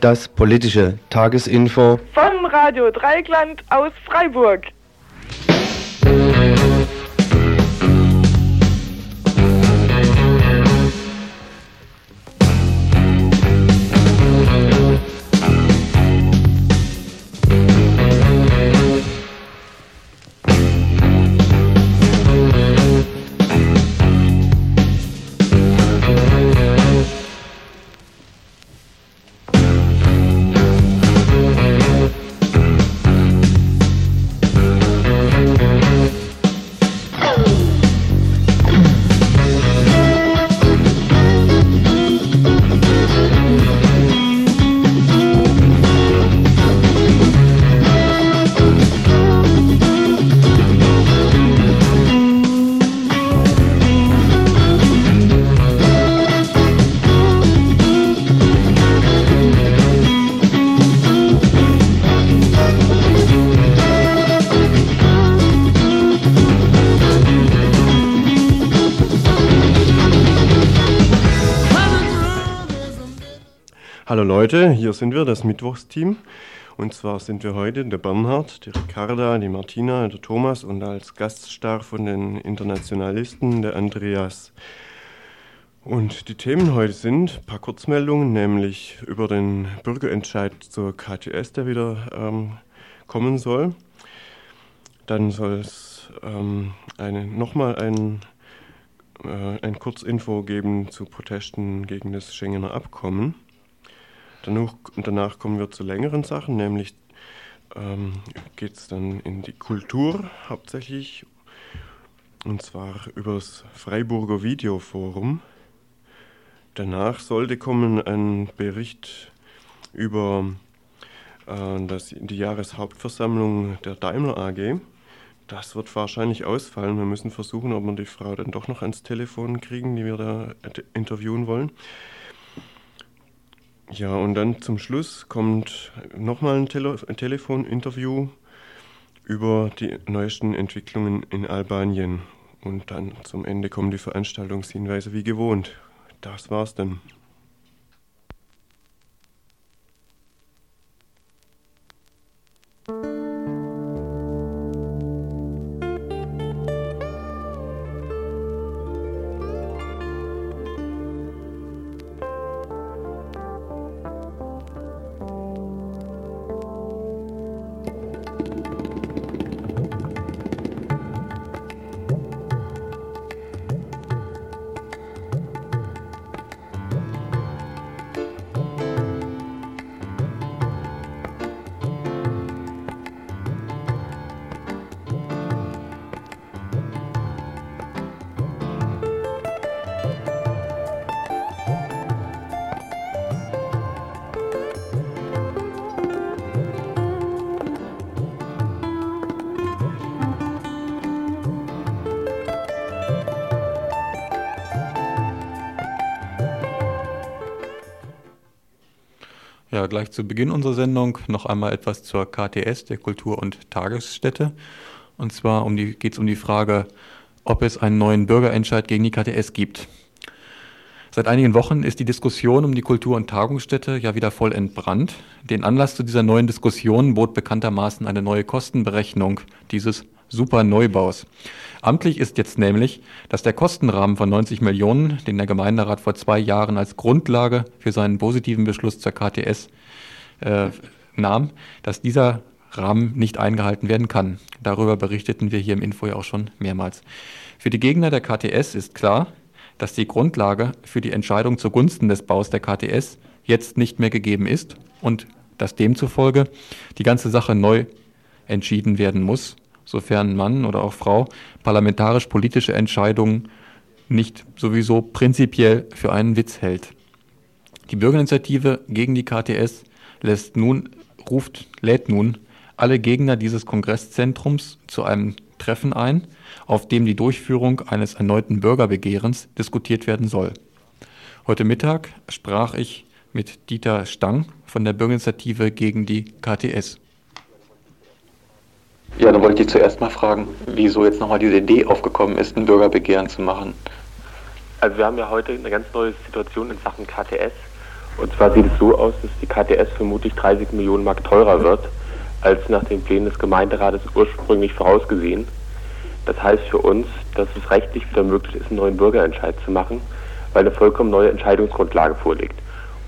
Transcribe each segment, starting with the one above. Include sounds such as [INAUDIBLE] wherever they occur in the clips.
Das politische Tagesinfo von Radio Dreigland aus Freiburg. Hallo Leute, hier sind wir, das Mittwochsteam. Und zwar sind wir heute der Bernhard, die Ricarda, die Martina, der Thomas und als Gaststar von den Internationalisten der Andreas. Und die Themen heute sind ein paar Kurzmeldungen, nämlich über den Bürgerentscheid zur KTS, der wieder ähm, kommen soll. Dann soll es ähm, nochmal ein, äh, ein Kurzinfo geben zu Protesten gegen das Schengener Abkommen. Danach, danach kommen wir zu längeren Sachen, nämlich ähm, geht es dann in die Kultur hauptsächlich, und zwar über das Freiburger Videoforum. Danach sollte kommen ein Bericht über äh, das, die Jahreshauptversammlung der Daimler AG. Das wird wahrscheinlich ausfallen. Wir müssen versuchen, ob wir die Frau dann doch noch ans Telefon kriegen, die wir da interviewen wollen. Ja, und dann zum Schluss kommt nochmal ein, Tele Telefoninterview über die neuesten Entwicklungen in Albanien. Und dann zum Ende kommen die Veranstaltungshinweise wie gewohnt. Das war's dann. Ja, gleich zu Beginn unserer Sendung noch einmal etwas zur KTS, der Kultur- und Tagesstätte. Und zwar um geht es um die Frage, ob es einen neuen Bürgerentscheid gegen die KTS gibt. Seit einigen Wochen ist die Diskussion um die Kultur- und Tagungsstätte ja wieder voll entbrannt. Den Anlass zu dieser neuen Diskussion bot bekanntermaßen eine neue Kostenberechnung dieses Superneubaus. Amtlich ist jetzt nämlich, dass der Kostenrahmen von 90 Millionen, den der Gemeinderat vor zwei Jahren als Grundlage für seinen positiven Beschluss zur KTS äh, nahm, dass dieser Rahmen nicht eingehalten werden kann. Darüber berichteten wir hier im Info ja auch schon mehrmals. Für die Gegner der KTS ist klar, dass die Grundlage für die Entscheidung zugunsten des Baus der KTS jetzt nicht mehr gegeben ist und dass demzufolge die ganze Sache neu entschieden werden muss sofern Mann oder auch Frau parlamentarisch-politische Entscheidungen nicht sowieso prinzipiell für einen Witz hält. Die Bürgerinitiative gegen die KTS lässt nun, ruft, lädt nun alle Gegner dieses Kongresszentrums zu einem Treffen ein, auf dem die Durchführung eines erneuten Bürgerbegehrens diskutiert werden soll. Heute Mittag sprach ich mit Dieter Stang von der Bürgerinitiative gegen die KTS. Ja, dann wollte ich zuerst mal fragen, wieso jetzt nochmal diese Idee aufgekommen ist, ein Bürgerbegehren zu machen. Also wir haben ja heute eine ganz neue Situation in Sachen KTS Und zwar sieht es so aus, dass die KTS vermutlich 30 Millionen Mark teurer wird, als nach den Plänen des Gemeinderates ursprünglich vorausgesehen. Das heißt für uns, dass es rechtlich wieder möglich ist, einen neuen Bürgerentscheid zu machen, weil eine vollkommen neue Entscheidungsgrundlage vorliegt.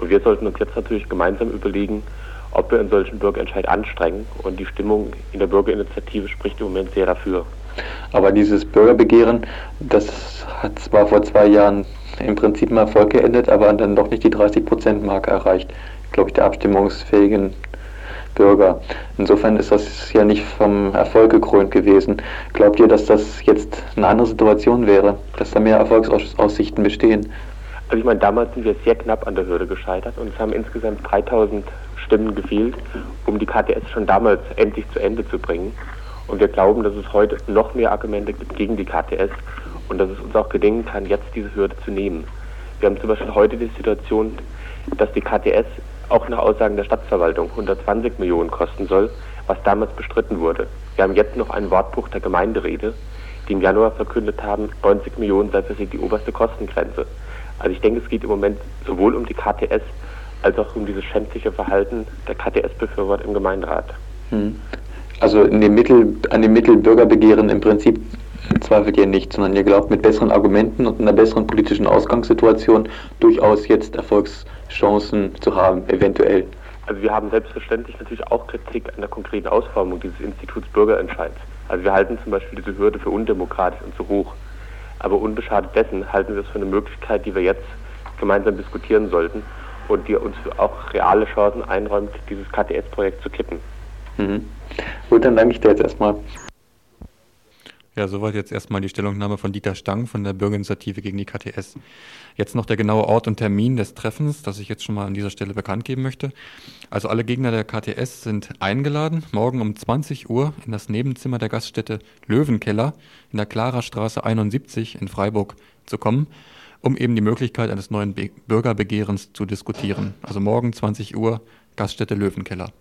Und wir sollten uns jetzt natürlich gemeinsam überlegen, ob wir einen solchen Bürgerentscheid anstrengen. Und die Stimmung in der Bürgerinitiative spricht im Moment sehr dafür. Aber dieses Bürgerbegehren, das hat zwar vor zwei Jahren im Prinzip im Erfolg geendet, aber dann doch nicht die 30-Prozent-Marke erreicht, glaube ich, der abstimmungsfähigen Bürger. Insofern ist das ja nicht vom Erfolg gekrönt gewesen. Glaubt ihr, dass das jetzt eine andere Situation wäre, dass da mehr Erfolgsaussichten bestehen? Also ich meine, damals sind wir sehr knapp an der Hürde gescheitert und es haben insgesamt 3000 Stimmen gefehlt, um die KTS schon damals endlich zu Ende zu bringen. Und wir glauben, dass es heute noch mehr Argumente gibt gegen die KTS und dass es uns auch gelingen kann, jetzt diese Hürde zu nehmen. Wir haben zum Beispiel heute die Situation, dass die KTS auch nach Aussagen der Stadtverwaltung 120 Millionen kosten soll, was damals bestritten wurde. Wir haben jetzt noch einen Wortbruch der Gemeinderede, die im Januar verkündet haben, 90 Millionen sei für sie die oberste Kostengrenze. Also ich denke, es geht im Moment sowohl um die KTS als auch um dieses schändliche Verhalten der KTS-Befürworter im Gemeinderat. Hm. Also in dem Mittel, an dem Mittel Bürgerbegehren im Prinzip zweifelt ihr nicht, sondern ihr glaubt mit besseren Argumenten und einer besseren politischen Ausgangssituation durchaus jetzt Erfolgschancen zu haben, eventuell. Also wir haben selbstverständlich natürlich auch Kritik an der konkreten Ausformung dieses Instituts Bürgerentscheids. Also wir halten zum Beispiel diese Hürde für undemokratisch und zu hoch. Aber unbeschadet dessen halten wir es für eine Möglichkeit, die wir jetzt gemeinsam diskutieren sollten und die uns auch reale Chancen einräumt, dieses KTS-Projekt zu kippen. Mhm. Gut, dann danke ich dir jetzt erstmal. Ja, soweit jetzt erstmal die Stellungnahme von Dieter Stang von der Bürgerinitiative gegen die KTS. Jetzt noch der genaue Ort und Termin des Treffens, das ich jetzt schon mal an dieser Stelle bekannt geben möchte. Also alle Gegner der KTS sind eingeladen, morgen um 20 Uhr in das Nebenzimmer der Gaststätte Löwenkeller in der Klara-Straße 71 in Freiburg zu kommen, um eben die Möglichkeit eines neuen Be Bürgerbegehrens zu diskutieren. Also morgen 20 Uhr Gaststätte Löwenkeller.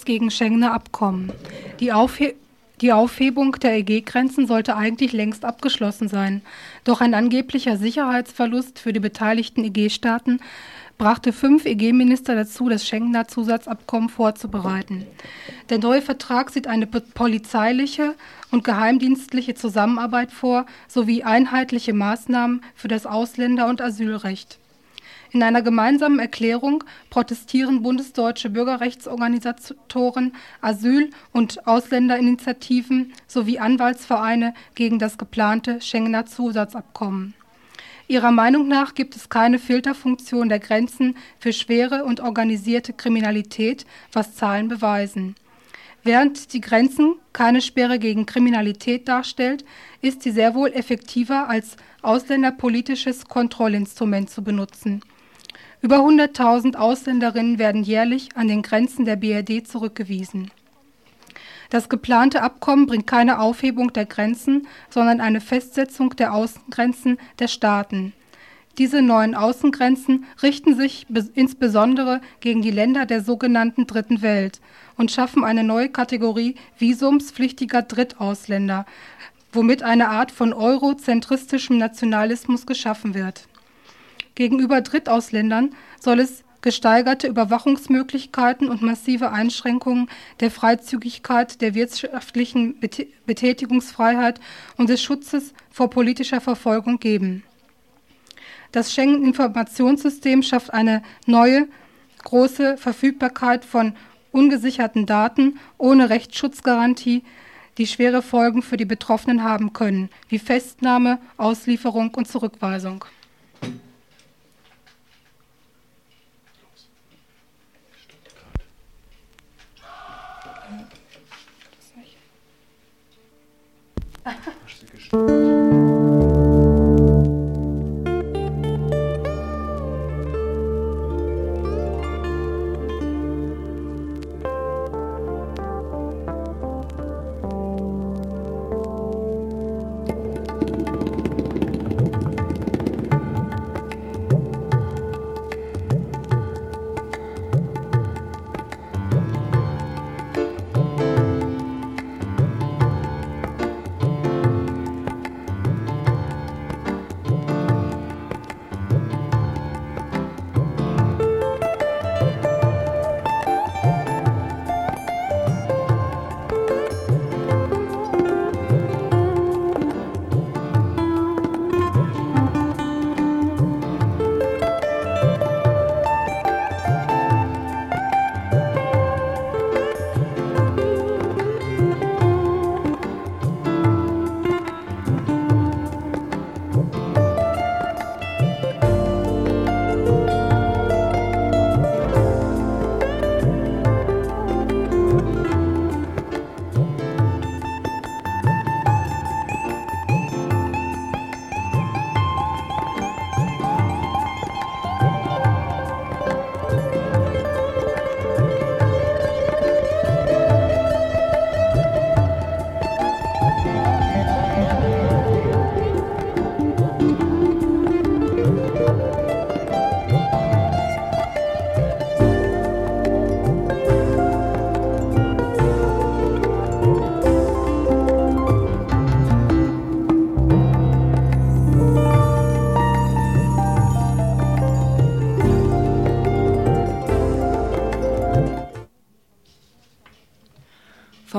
Protest gegen Schengener Abkommen. Die, Aufhe die Aufhebung der EG-Grenzen sollte eigentlich längst abgeschlossen sein. Doch ein angeblicher Sicherheitsverlust für die beteiligten EG-Staaten brachte fünf EG-Minister dazu, das Schengener Zusatzabkommen vorzubereiten. Der neue Vertrag sieht eine polizeiliche und geheimdienstliche Zusammenarbeit vor, sowie einheitliche Maßnahmen für das Ausländer- und Asylrecht. In einer gemeinsamen Erklärung protestieren bundesdeutsche Bürgerrechtsorganisatoren, Asyl- und Ausländerinitiativen sowie Anwaltsvereine gegen das geplante Schengener Zusatzabkommen. Ihrer Meinung nach gibt es keine Filterfunktion der Grenzen für schwere und organisierte Kriminalität, was Zahlen beweisen. Während die Grenzen keine Sperre gegen Kriminalität darstellt, ist sie sehr wohl effektiver als ausländerpolitisches Kontrollinstrument zu benutzen. Über 100.000 Ausländerinnen werden jährlich an den Grenzen der BRD zurückgewiesen. Das geplante Abkommen bringt keine Aufhebung der Grenzen, sondern eine Festsetzung der Außengrenzen der Staaten. Diese neuen Außengrenzen richten sich insbesondere gegen die Länder der sogenannten Dritten Welt und schaffen eine neue Kategorie visumspflichtiger Drittausländer, womit eine Art von eurozentristischem Nationalismus geschaffen wird. Gegenüber Drittausländern soll es gesteigerte Überwachungsmöglichkeiten und massive Einschränkungen der Freizügigkeit, der wirtschaftlichen Betätigungsfreiheit und des Schutzes vor politischer Verfolgung geben. Das Schengen-Informationssystem schafft eine neue, große Verfügbarkeit von ungesicherten Daten ohne Rechtsschutzgarantie, die schwere Folgen für die Betroffenen haben können, wie Festnahme, Auslieferung und Zurückweisung. Ach, das ist die Geschichte.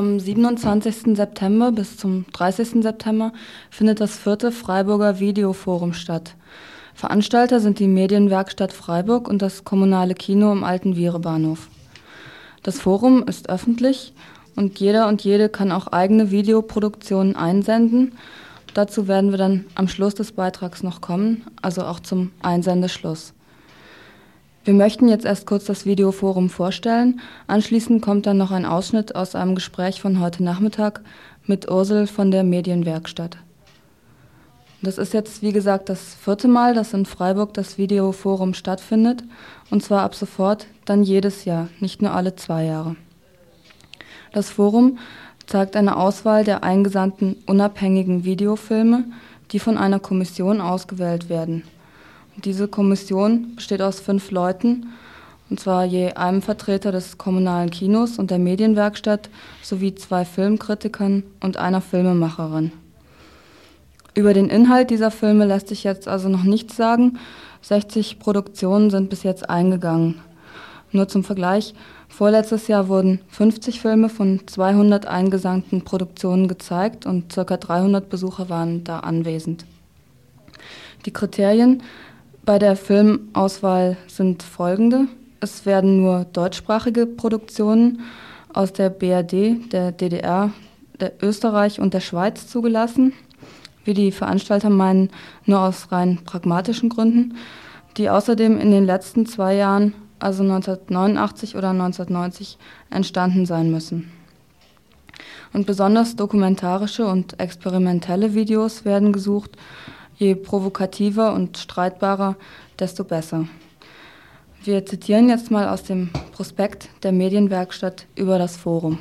Vom 27. September bis zum 30. September findet das vierte Freiburger Videoforum statt. Veranstalter sind die Medienwerkstatt Freiburg und das kommunale Kino im Alten Vierebahnhof. Das Forum ist öffentlich und jeder und jede kann auch eigene Videoproduktionen einsenden. Dazu werden wir dann am Schluss des Beitrags noch kommen, also auch zum Einsendeschluss. Wir möchten jetzt erst kurz das Videoforum vorstellen. Anschließend kommt dann noch ein Ausschnitt aus einem Gespräch von heute Nachmittag mit Ursel von der Medienwerkstatt. Das ist jetzt, wie gesagt, das vierte Mal, dass in Freiburg das Videoforum stattfindet. Und zwar ab sofort dann jedes Jahr, nicht nur alle zwei Jahre. Das Forum zeigt eine Auswahl der eingesandten unabhängigen Videofilme, die von einer Kommission ausgewählt werden. Diese Kommission besteht aus fünf Leuten, und zwar je einem Vertreter des kommunalen Kinos und der Medienwerkstatt sowie zwei Filmkritikern und einer Filmemacherin. Über den Inhalt dieser Filme lässt sich jetzt also noch nichts sagen. 60 Produktionen sind bis jetzt eingegangen. Nur zum Vergleich, vorletztes Jahr wurden 50 Filme von 200 eingesandten Produktionen gezeigt und ca. 300 Besucher waren da anwesend. Die Kriterien bei der Filmauswahl sind folgende. Es werden nur deutschsprachige Produktionen aus der BRD, der DDR, der Österreich und der Schweiz zugelassen, wie die Veranstalter meinen, nur aus rein pragmatischen Gründen, die außerdem in den letzten zwei Jahren, also 1989 oder 1990, entstanden sein müssen. Und besonders dokumentarische und experimentelle Videos werden gesucht, Je provokativer und streitbarer, desto besser. Wir zitieren jetzt mal aus dem Prospekt der Medienwerkstatt über das Forum.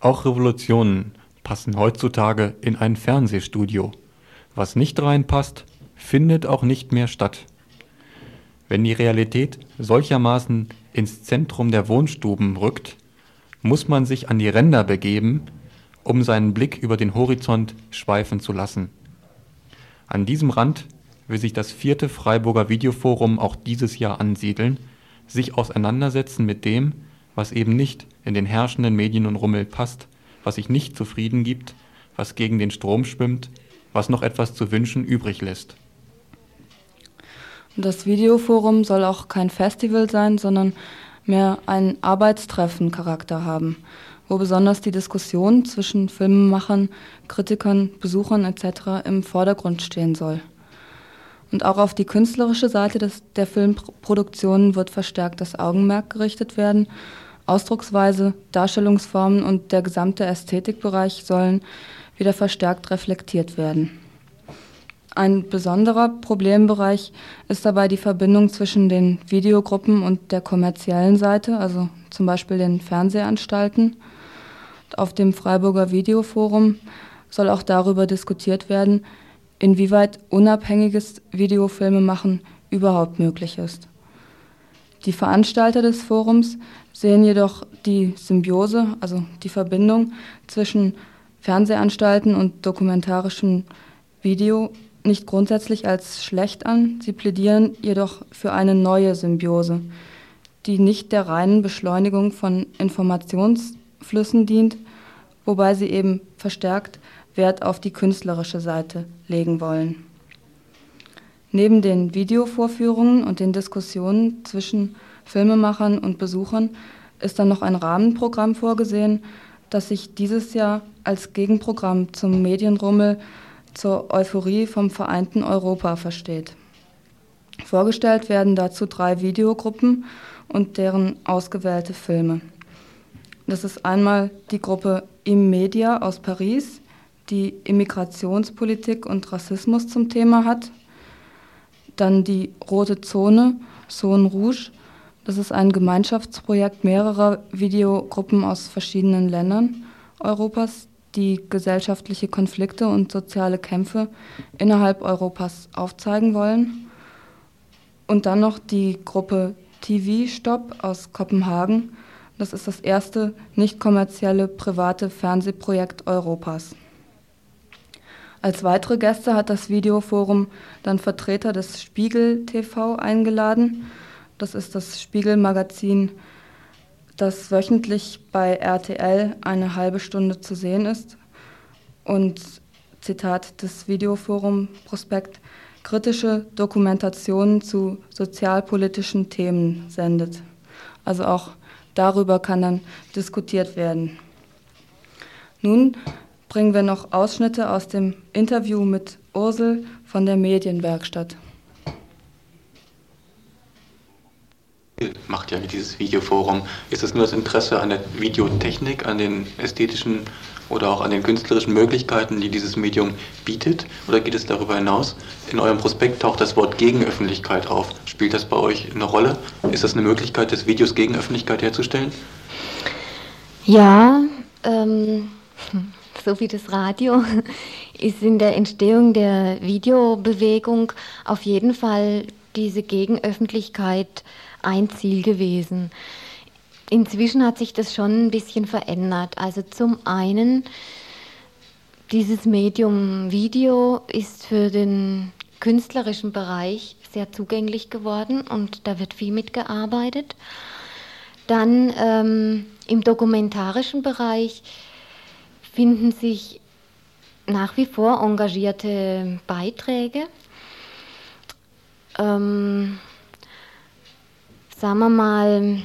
Auch Revolutionen passen heutzutage in ein Fernsehstudio. Was nicht reinpasst, findet auch nicht mehr statt. Wenn die Realität solchermaßen ins Zentrum der Wohnstuben rückt, muss man sich an die Ränder begeben, um seinen Blick über den Horizont schweifen zu lassen. An diesem Rand will sich das vierte Freiburger Videoforum auch dieses Jahr ansiedeln, sich auseinandersetzen mit dem, was eben nicht in den herrschenden Medien und Rummel passt, was sich nicht zufrieden gibt, was gegen den Strom schwimmt, was noch etwas zu wünschen übrig lässt. Das Videoforum soll auch kein Festival sein, sondern mehr einen Arbeitstreffen-Charakter haben, wo besonders die Diskussion zwischen Filmemachern, Kritikern, Besuchern etc. im Vordergrund stehen soll. Und auch auf die künstlerische Seite des, der Filmproduktionen wird verstärkt das Augenmerk gerichtet werden. Ausdrucksweise, Darstellungsformen und der gesamte Ästhetikbereich sollen wieder verstärkt reflektiert werden. Ein besonderer Problembereich ist dabei die Verbindung zwischen den Videogruppen und der kommerziellen Seite, also zum Beispiel den Fernsehanstalten. Auf dem Freiburger Videoforum soll auch darüber diskutiert werden, inwieweit unabhängiges Videofilmemachen überhaupt möglich ist. Die Veranstalter des Forums sehen jedoch die Symbiose, also die Verbindung zwischen Fernsehanstalten und dokumentarischem Video nicht grundsätzlich als schlecht an, sie plädieren jedoch für eine neue Symbiose, die nicht der reinen Beschleunigung von Informationsflüssen dient, wobei sie eben verstärkt Wert auf die künstlerische Seite legen wollen. Neben den Videovorführungen und den Diskussionen zwischen Filmemachern und Besuchern ist dann noch ein Rahmenprogramm vorgesehen, das sich dieses Jahr als Gegenprogramm zum Medienrummel zur Euphorie vom vereinten Europa versteht. Vorgestellt werden dazu drei Videogruppen und deren ausgewählte Filme. Das ist einmal die Gruppe Immedia aus Paris, die Immigrationspolitik und Rassismus zum Thema hat. Dann die Rote Zone, Zone Rouge. Das ist ein Gemeinschaftsprojekt mehrerer Videogruppen aus verschiedenen Ländern Europas, die gesellschaftliche Konflikte und soziale Kämpfe innerhalb Europas aufzeigen wollen. Und dann noch die Gruppe TV Stop aus Kopenhagen. Das ist das erste nicht kommerzielle private Fernsehprojekt Europas. Als weitere Gäste hat das Videoforum dann Vertreter des Spiegel TV eingeladen. Das ist das Spiegel-Magazin das wöchentlich bei RTL eine halbe Stunde zu sehen ist und Zitat des Videoforum Prospekt kritische Dokumentationen zu sozialpolitischen Themen sendet. Also auch darüber kann dann diskutiert werden. Nun bringen wir noch Ausschnitte aus dem Interview mit Ursel von der Medienwerkstatt. macht ja dieses Videoforum. Ist es nur das Interesse an der Videotechnik, an den ästhetischen oder auch an den künstlerischen Möglichkeiten, die dieses Medium bietet? Oder geht es darüber hinaus? In eurem Prospekt taucht das Wort Gegenöffentlichkeit auf. Spielt das bei euch eine Rolle? Ist das eine Möglichkeit des Videos Gegenöffentlichkeit herzustellen? Ja, ähm, [LAUGHS] so wie das Radio [LAUGHS] ist in der Entstehung der Videobewegung auf jeden Fall diese Gegenöffentlichkeit ein Ziel gewesen. Inzwischen hat sich das schon ein bisschen verändert. Also zum einen, dieses Medium Video ist für den künstlerischen Bereich sehr zugänglich geworden und da wird viel mitgearbeitet. Dann ähm, im dokumentarischen Bereich finden sich nach wie vor engagierte Beiträge. Ähm, sagen wir mal,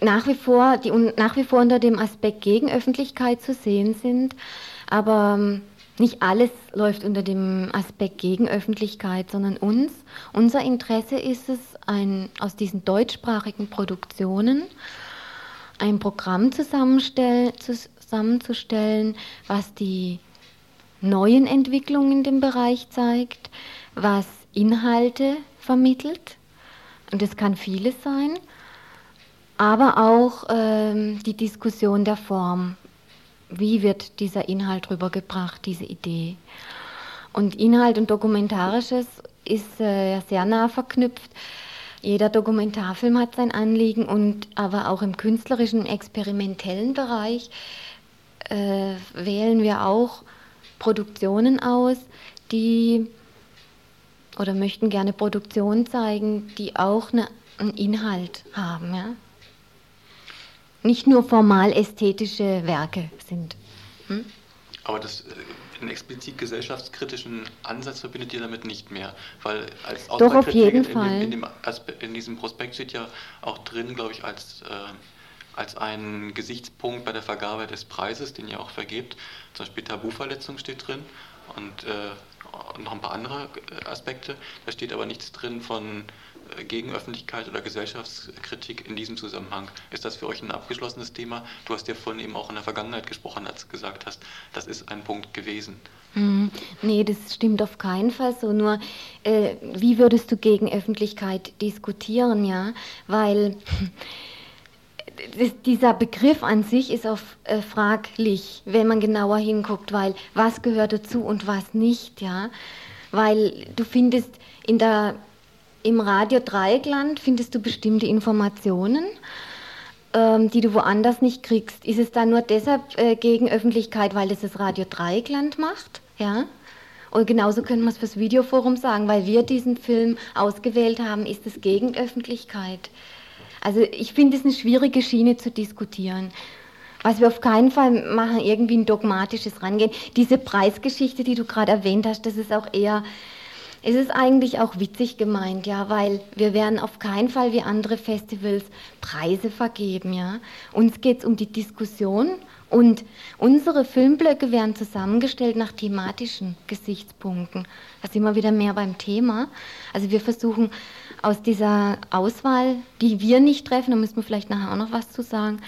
nach wie vor, die nach wie vor unter dem Aspekt Gegenöffentlichkeit zu sehen sind, aber ähm, nicht alles läuft unter dem Aspekt Gegenöffentlichkeit, sondern uns, unser Interesse ist es, ein, aus diesen deutschsprachigen Produktionen ein Programm zusammenzustellen, was die neuen Entwicklungen in dem Bereich zeigt, was Inhalte vermittelt. Und es kann vieles sein, aber auch ähm, die Diskussion der Form. Wie wird dieser Inhalt rübergebracht, diese Idee? Und Inhalt und Dokumentarisches ist äh, sehr nah verknüpft. Jeder Dokumentarfilm hat sein Anliegen und aber auch im künstlerischen, experimentellen Bereich äh, wählen wir auch Produktionen aus, die oder möchten gerne Produktionen zeigen, die auch eine, einen Inhalt haben. Ja? Nicht nur formal ästhetische Werke sind. Hm? Aber das, äh, einen explizit gesellschaftskritischen Ansatz verbindet ihr damit nicht mehr, weil als Doch auf jeden in, Fall. In, dem, in, diesem Prospekt steht ja auch drin, glaube ich, als, äh, als ein Gesichtspunkt bei der Vergabe des Preises, den ihr auch vergebt, zum Beispiel Tabuverletzung steht drin und äh, noch ein paar andere Aspekte. Da steht aber nichts drin von äh, Gegenöffentlichkeit oder Gesellschaftskritik in diesem Zusammenhang. Ist das für euch ein abgeschlossenes Thema? Du hast ja vorhin eben auch in der Vergangenheit gesprochen, als du gesagt hast, das ist ein Punkt gewesen. Hm, nee, das stimmt auf keinen Fall so. Nur, äh, wie würdest du Gegenöffentlichkeit diskutieren, ja? Weil [LAUGHS] dieser Begriff an sich ist auch äh, fraglich, wenn man genauer hinguckt, weil was gehört dazu und was nicht, ja? Weil du findest in der im Radio Dreieckland findest du bestimmte Informationen, ähm, die du woanders nicht kriegst. Ist es dann nur deshalb äh, gegen Öffentlichkeit, weil es das Radio Dreieckland macht? Ja? Und genauso können wir es fürs Videoforum sagen, weil wir diesen Film ausgewählt haben, ist es gegen Öffentlichkeit. Also ich finde es eine schwierige Schiene zu diskutieren. Was wir auf keinen Fall machen, irgendwie ein dogmatisches Rangehen. Diese Preisgeschichte, die du gerade erwähnt hast, das ist auch eher es ist eigentlich auch witzig gemeint, ja, weil wir werden auf keinen Fall wie andere Festivals Preise vergeben, ja. Uns geht es um die Diskussion und unsere Filmblöcke werden zusammengestellt nach thematischen Gesichtspunkten. Da sind wir wieder mehr beim Thema. Also wir versuchen aus dieser Auswahl, die wir nicht treffen, da müssen wir vielleicht nachher auch noch was zu sagen,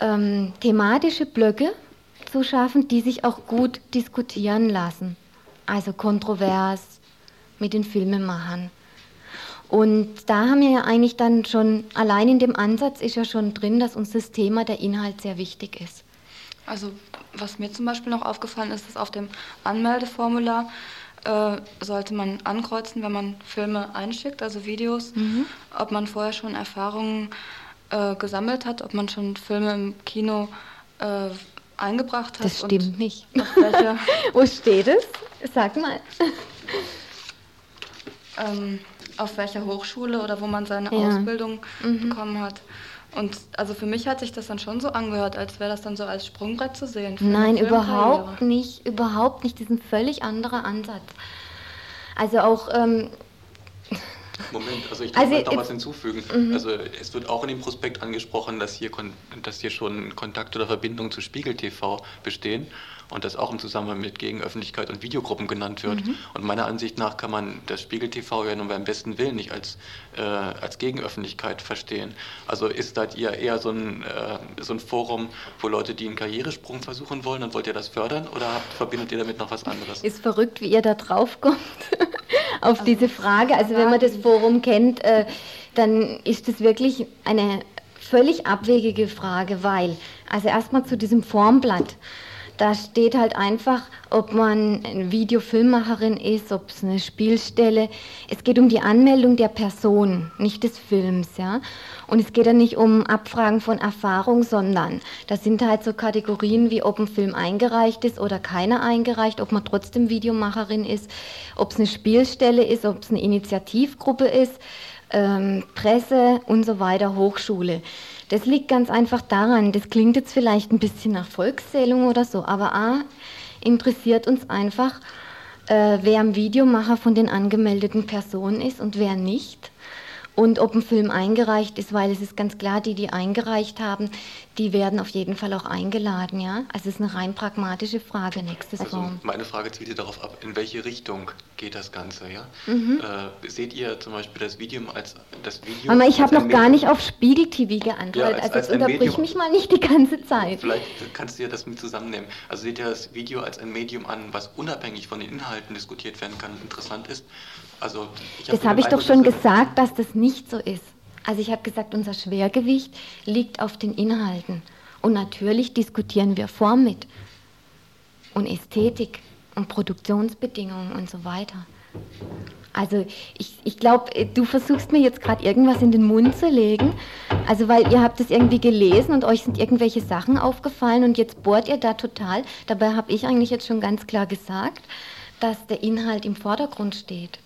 ähm, thematische Blöcke zu schaffen, die sich auch gut diskutieren lassen. Also kontrovers, mit den Filmemachern. Und da haben wir ja eigentlich dann schon, allein in dem Ansatz ist ja schon drin, dass uns das Thema, der Inhalt sehr wichtig ist. Also was mir zum Beispiel noch aufgefallen ist, ist auf dem Anmeldeformular äh, sollte man ankreuzen, wenn man Filme einschickt, also Videos, mhm. ob man vorher schon Erfahrungen äh, gesammelt hat, ob man schon Filme im Kino äh, eingebracht hat. Das stimmt nicht. [LAUGHS] Wo steht es? Sag mal [LAUGHS] ähm, auf welcher Hochschule oder wo man seine ja. Ausbildung mhm. bekommen hat. Und also für mich hat sich das dann schon so angehört, als wäre das dann so als Sprungbrett zu sehen. Nein, überhaupt nicht, überhaupt nicht. Das ist ein völlig anderer Ansatz. Also auch. Ähm, Moment, also ich darf also, noch was hinzufügen. Mhm. Also es wird auch in dem Prospekt angesprochen, dass hier, dass hier schon Kontakt oder Verbindungen zu Spiegel TV bestehen und das auch im Zusammenhang mit Gegenöffentlichkeit und Videogruppen genannt wird. Mhm. Und meiner Ansicht nach kann man das Spiegel TV ja nun beim besten Willen nicht als, äh, als Gegenöffentlichkeit verstehen. Also ist das ihr eher so ein, äh, so ein Forum, wo Leute, die einen Karrieresprung versuchen wollen, dann wollt ihr das fördern oder habt, verbindet ihr damit noch was anderes? Ist verrückt, wie ihr da drauf kommt [LAUGHS] auf also, diese Frage. Also wenn man das Forum kennt, äh, dann ist es wirklich eine völlig abwegige Frage, weil, also erstmal zu diesem Formblatt. Da steht halt einfach, ob man eine Videofilmmacherin ist, ob es eine Spielstelle. Es geht um die Anmeldung der Person, nicht des Films, ja. Und es geht ja nicht um Abfragen von Erfahrung, sondern das sind halt so Kategorien wie, ob ein Film eingereicht ist oder keiner eingereicht, ob man trotzdem Videomacherin ist, ob es eine Spielstelle ist, ob es eine Initiativgruppe ist, ähm, Presse und so weiter, Hochschule. Das liegt ganz einfach daran, das klingt jetzt vielleicht ein bisschen nach Volkszählung oder so, aber A, interessiert uns einfach, äh, wer ein Videomacher von den angemeldeten Personen ist und wer nicht und ob ein Film eingereicht ist, weil es ist ganz klar, die, die eingereicht haben, die werden auf jeden Fall auch eingeladen, ja. Also es ist eine rein pragmatische Frage, nächstes also Raum. Meine Frage zielt darauf ab, in welche Richtung geht das Ganze, ja? Mhm. Äh, seht ihr zum Beispiel das Video als das Video? Aber ich habe noch gar nicht auf Spiegel TV geantwortet, ja, als, also als unterbrich Medium. mich mal nicht die ganze Zeit. Vielleicht kannst du ja das mit zusammennehmen. Also seht ihr das Video als ein Medium an, was unabhängig von den Inhalten diskutiert werden kann, interessant ist also hab das habe ich doch schon gesagt, dass das nicht so ist. Also ich habe gesagt, unser Schwergewicht liegt auf den Inhalten. Und natürlich diskutieren wir Form mit und Ästhetik und Produktionsbedingungen und so weiter. Also ich, ich glaube, du versuchst mir jetzt gerade irgendwas in den Mund zu legen. Also weil ihr habt es irgendwie gelesen und euch sind irgendwelche Sachen aufgefallen und jetzt bohrt ihr da total. Dabei habe ich eigentlich jetzt schon ganz klar gesagt, dass der Inhalt im Vordergrund steht.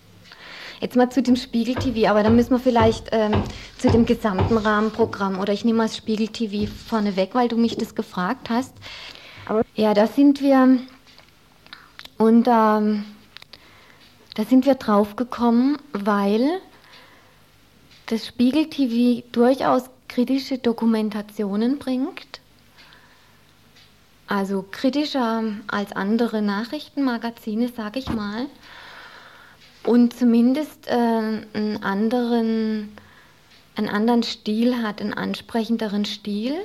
Jetzt mal zu dem Spiegel TV, aber dann müssen wir vielleicht ähm, zu dem gesamten Rahmenprogramm oder ich nehme mal das Spiegel TV vorne weg, weil du mich das gefragt hast. Aber ja, da sind wir und ähm, da sind wir drauf gekommen, weil das Spiegel TV durchaus kritische Dokumentationen bringt. Also kritischer als andere Nachrichtenmagazine, sage ich mal und zumindest äh, einen anderen einen anderen Stil hat, einen ansprechenderen Stil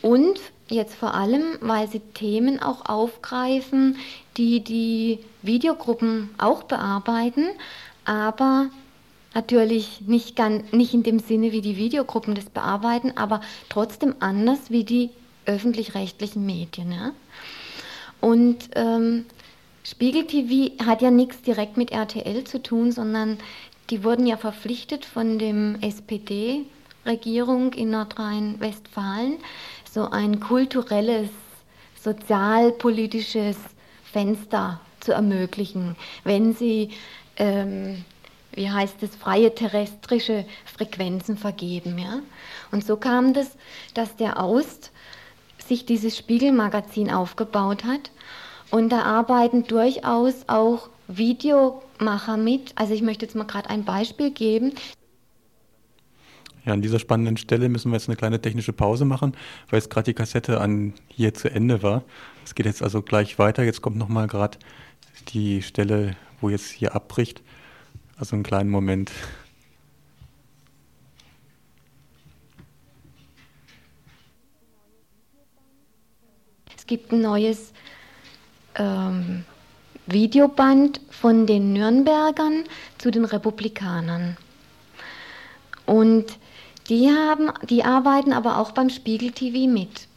und jetzt vor allem, weil sie Themen auch aufgreifen, die die Videogruppen auch bearbeiten, aber natürlich nicht, ganz, nicht in dem Sinne, wie die Videogruppen das bearbeiten, aber trotzdem anders wie die öffentlich-rechtlichen Medien. Ja? Und ähm, Spiegel TV hat ja nichts direkt mit RTL zu tun, sondern die wurden ja verpflichtet von dem SPD-Regierung in Nordrhein-Westfalen, so ein kulturelles, sozialpolitisches Fenster zu ermöglichen, wenn sie, ähm, wie heißt es, freie terrestrische Frequenzen vergeben. Ja? Und so kam das, dass der Aust sich dieses Spiegelmagazin aufgebaut hat und da arbeiten durchaus auch Videomacher mit. Also ich möchte jetzt mal gerade ein Beispiel geben. Ja, an dieser spannenden Stelle müssen wir jetzt eine kleine technische Pause machen, weil jetzt gerade die Kassette an hier zu Ende war. Es geht jetzt also gleich weiter. Jetzt kommt nochmal gerade die Stelle, wo jetzt hier abbricht. Also einen kleinen Moment. Es gibt ein neues ähm, Videoband von den Nürnbergern zu den Republikanern. Und die, haben, die arbeiten aber auch beim Spiegel TV mit.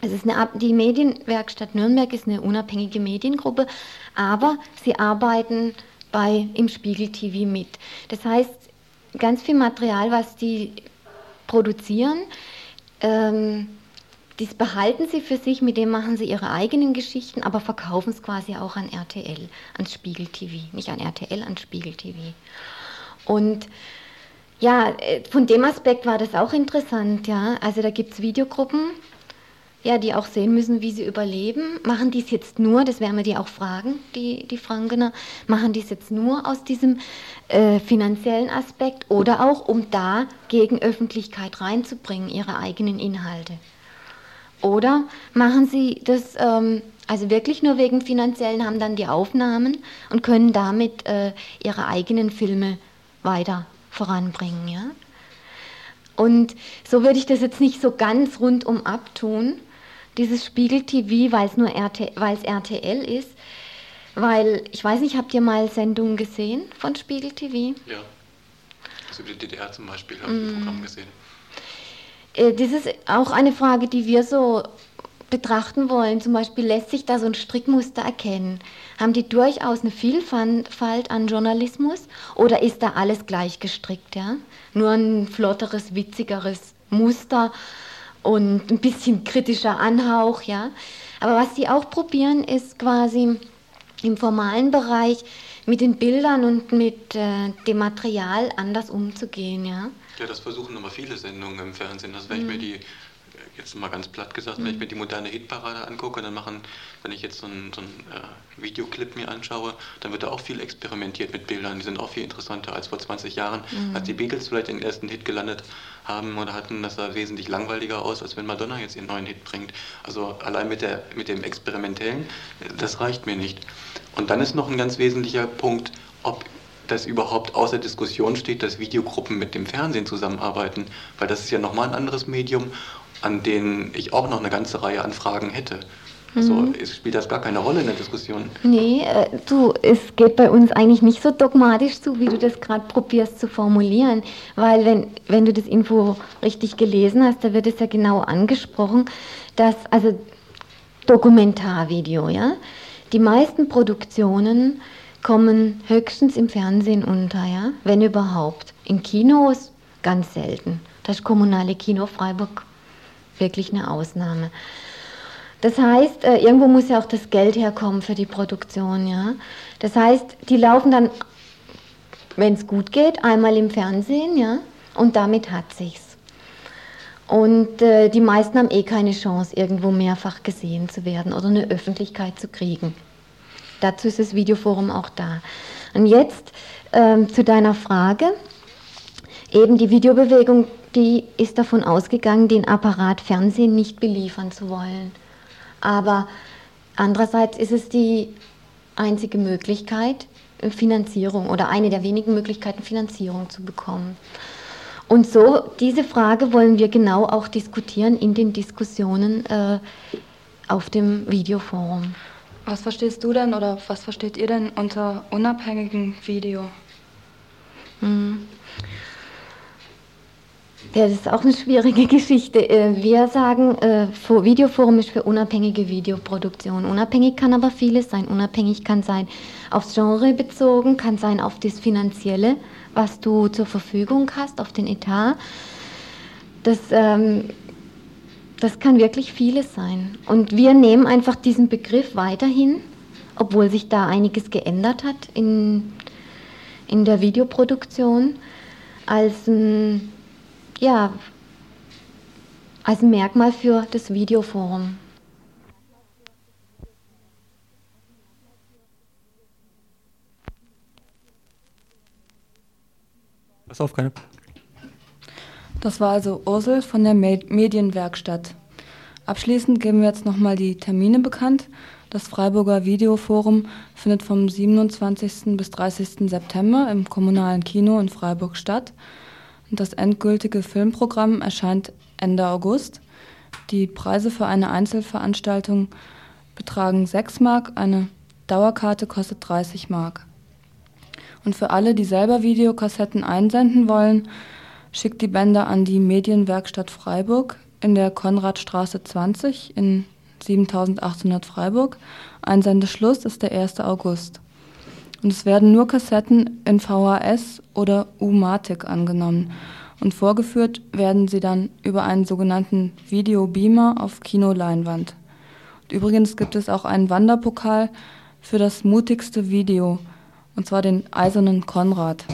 Es ist eine, die Medienwerkstatt Nürnberg ist eine unabhängige Mediengruppe, aber sie arbeiten bei, im Spiegel TV mit. Das heißt, ganz viel Material, was die produzieren, ähm, das behalten sie für sich, mit dem machen sie ihre eigenen Geschichten, aber verkaufen es quasi auch an RTL, ans Spiegel TV. Nicht an RTL, an Spiegel TV. Und ja, äh, von dem Aspekt war das auch interessant, ja. Also da gibt es Videogruppen, ja, die auch sehen müssen, wie sie überleben. Machen die es jetzt nur, das werden wir die auch fragen, die, die Frankener, machen die es jetzt nur aus diesem äh, finanziellen Aspekt oder auch, um da gegen Öffentlichkeit reinzubringen, ihre eigenen Inhalte. Oder machen Sie das ähm, also wirklich nur wegen finanziellen, haben dann die Aufnahmen und können damit äh, ihre eigenen Filme weiter voranbringen. Ja? Und so würde ich das jetzt nicht so ganz rundum abtun, dieses Spiegel TV, weil es nur RT, weil's RTL ist. Weil, ich weiß nicht, habt ihr mal Sendungen gesehen von Spiegel TV? Ja. Also die DDR zum Beispiel habe ich mm. ein Programm gesehen. Äh, das ist auch eine Frage, die wir so betrachten wollen. Zum Beispiel lässt sich da so ein Strickmuster erkennen. Haben die durchaus eine Vielfalt an Journalismus oder ist da alles gleich gestrickt? Ja? Nur ein flotteres, witzigeres Muster und ein bisschen kritischer Anhauch. Ja? Aber was sie auch probieren, ist quasi im formalen Bereich mit den Bildern und mit äh, dem Material anders umzugehen. Ja? Ja, das versuchen immer viele Sendungen im Fernsehen. Also wenn mhm. ich mir die, jetzt mal ganz platt gesagt, mhm. wenn ich mhm. mir die moderne Hitparade angucke, dann machen, wenn ich jetzt so einen, so einen äh, Videoclip mir anschaue, dann wird da auch viel experimentiert mit Bildern. Die sind auch viel interessanter als vor 20 Jahren, mhm. als die Beatles vielleicht den ersten Hit gelandet haben oder hatten. Das sah wesentlich langweiliger aus, als wenn Madonna jetzt ihren neuen Hit bringt. Also allein mit, der, mit dem Experimentellen, das reicht mir nicht. Und dann ist noch ein ganz wesentlicher Punkt, ob dass überhaupt außer Diskussion steht, dass Videogruppen mit dem Fernsehen zusammenarbeiten, weil das ist ja nochmal ein anderes Medium, an dem ich auch noch eine ganze Reihe an Fragen hätte. Also mhm. spielt das gar keine Rolle in der Diskussion. Nee, äh, du, es geht bei uns eigentlich nicht so dogmatisch zu, wie du das gerade probierst zu formulieren. Weil wenn, wenn du das Info richtig gelesen hast, da wird es ja genau angesprochen, dass, also Dokumentarvideo, ja, die meisten Produktionen kommen höchstens im Fernsehen unter, ja? wenn überhaupt. In Kinos ganz selten. Das kommunale Kino Freiburg wirklich eine Ausnahme. Das heißt, äh, irgendwo muss ja auch das Geld herkommen für die Produktion, ja. Das heißt, die laufen dann wenn es gut geht, einmal im Fernsehen, ja, und damit hat sich's. Und äh, die meisten haben eh keine Chance, irgendwo mehrfach gesehen zu werden oder eine Öffentlichkeit zu kriegen. Dazu ist das Videoforum auch da. Und jetzt ähm, zu deiner Frage. Eben die Videobewegung, die ist davon ausgegangen, den Apparat Fernsehen nicht beliefern zu wollen. Aber andererseits ist es die einzige Möglichkeit, Finanzierung oder eine der wenigen Möglichkeiten, Finanzierung zu bekommen. Und so, diese Frage wollen wir genau auch diskutieren in den Diskussionen äh, auf dem Videoforum. Was verstehst du denn oder was versteht ihr denn unter unabhängigem Video? Hm. Ja, das ist auch eine schwierige [LAUGHS] Geschichte. Äh, wir sagen, äh, Videoforum ist für unabhängige Videoproduktion. Unabhängig kann aber vieles sein. Unabhängig kann sein aufs Genre bezogen, kann sein auf das Finanzielle, was du zur Verfügung hast, auf den Etat. Das ähm, das kann wirklich vieles sein. Und wir nehmen einfach diesen Begriff weiterhin, obwohl sich da einiges geändert hat in, in der Videoproduktion, als ein, ja, als Merkmal für das Videoforum. Pass auf, keine das war also Ursel von der Medienwerkstatt. Abschließend geben wir jetzt nochmal die Termine bekannt. Das Freiburger Videoforum findet vom 27. bis 30. September im kommunalen Kino in Freiburg statt. Das endgültige Filmprogramm erscheint Ende August. Die Preise für eine Einzelveranstaltung betragen 6 Mark, eine Dauerkarte kostet 30 Mark. Und für alle, die selber Videokassetten einsenden wollen, schickt die Bänder an die Medienwerkstatt Freiburg in der Konradstraße 20 in 7800 Freiburg. Einsendeschluss ist der 1. August. Und es werden nur Kassetten in VHS oder U-Matic angenommen. Und vorgeführt werden sie dann über einen sogenannten Videobeamer auf Kinoleinwand. Und übrigens gibt es auch einen Wanderpokal für das mutigste Video, und zwar den Eisernen Konrad.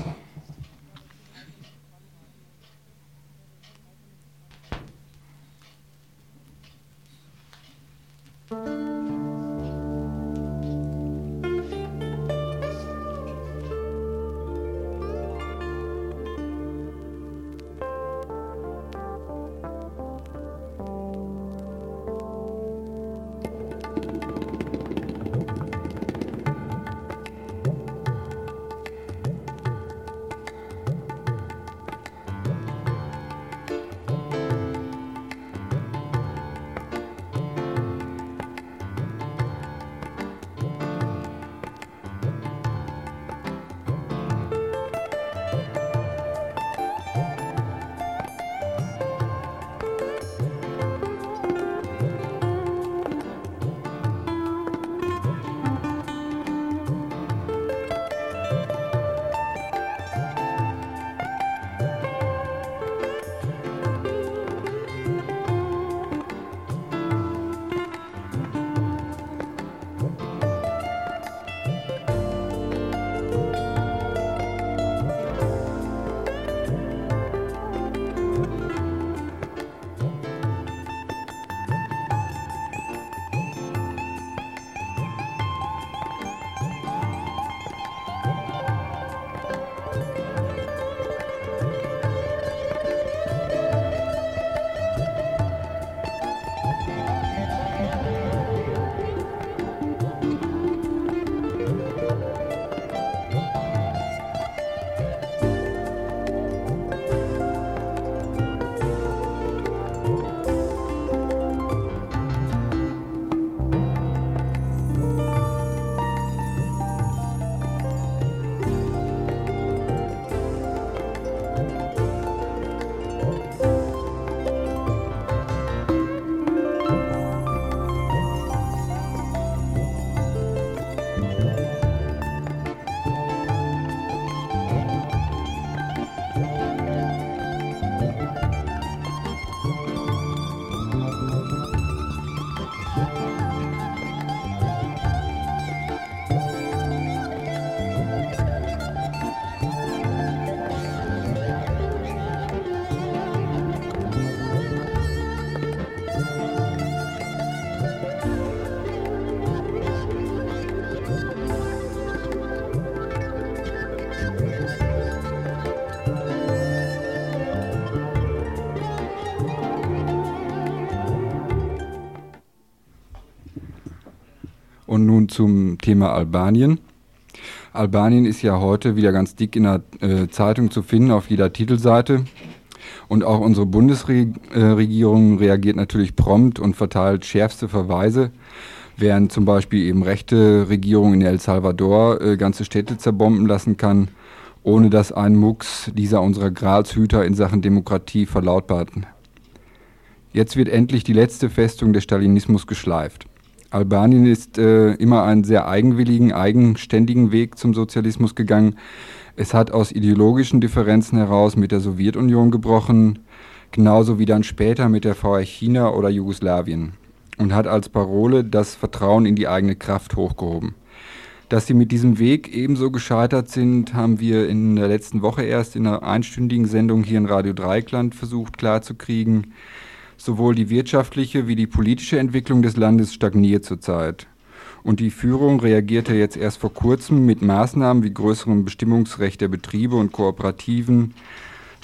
Zum Thema Albanien. Albanien ist ja heute wieder ganz dick in der äh, Zeitung zu finden, auf jeder Titelseite. Und auch unsere Bundesregierung reagiert natürlich prompt und verteilt schärfste Verweise, während zum Beispiel eben rechte Regierung in El Salvador äh, ganze Städte zerbomben lassen kann, ohne dass ein Mucks dieser unserer Gralshüter in Sachen Demokratie verlautbarten. Jetzt wird endlich die letzte Festung des Stalinismus geschleift. Albanien ist äh, immer einen sehr eigenwilligen, eigenständigen Weg zum Sozialismus gegangen. Es hat aus ideologischen Differenzen heraus mit der Sowjetunion gebrochen, genauso wie dann später mit der VR China oder Jugoslawien und hat als Parole das Vertrauen in die eigene Kraft hochgehoben. Dass sie mit diesem Weg ebenso gescheitert sind, haben wir in der letzten Woche erst in einer einstündigen Sendung hier in Radio Dreikland versucht klarzukriegen. Sowohl die wirtschaftliche wie die politische Entwicklung des Landes stagniert zurzeit. Und die Führung reagierte jetzt erst vor kurzem mit Maßnahmen wie größerem Bestimmungsrecht der Betriebe und Kooperativen,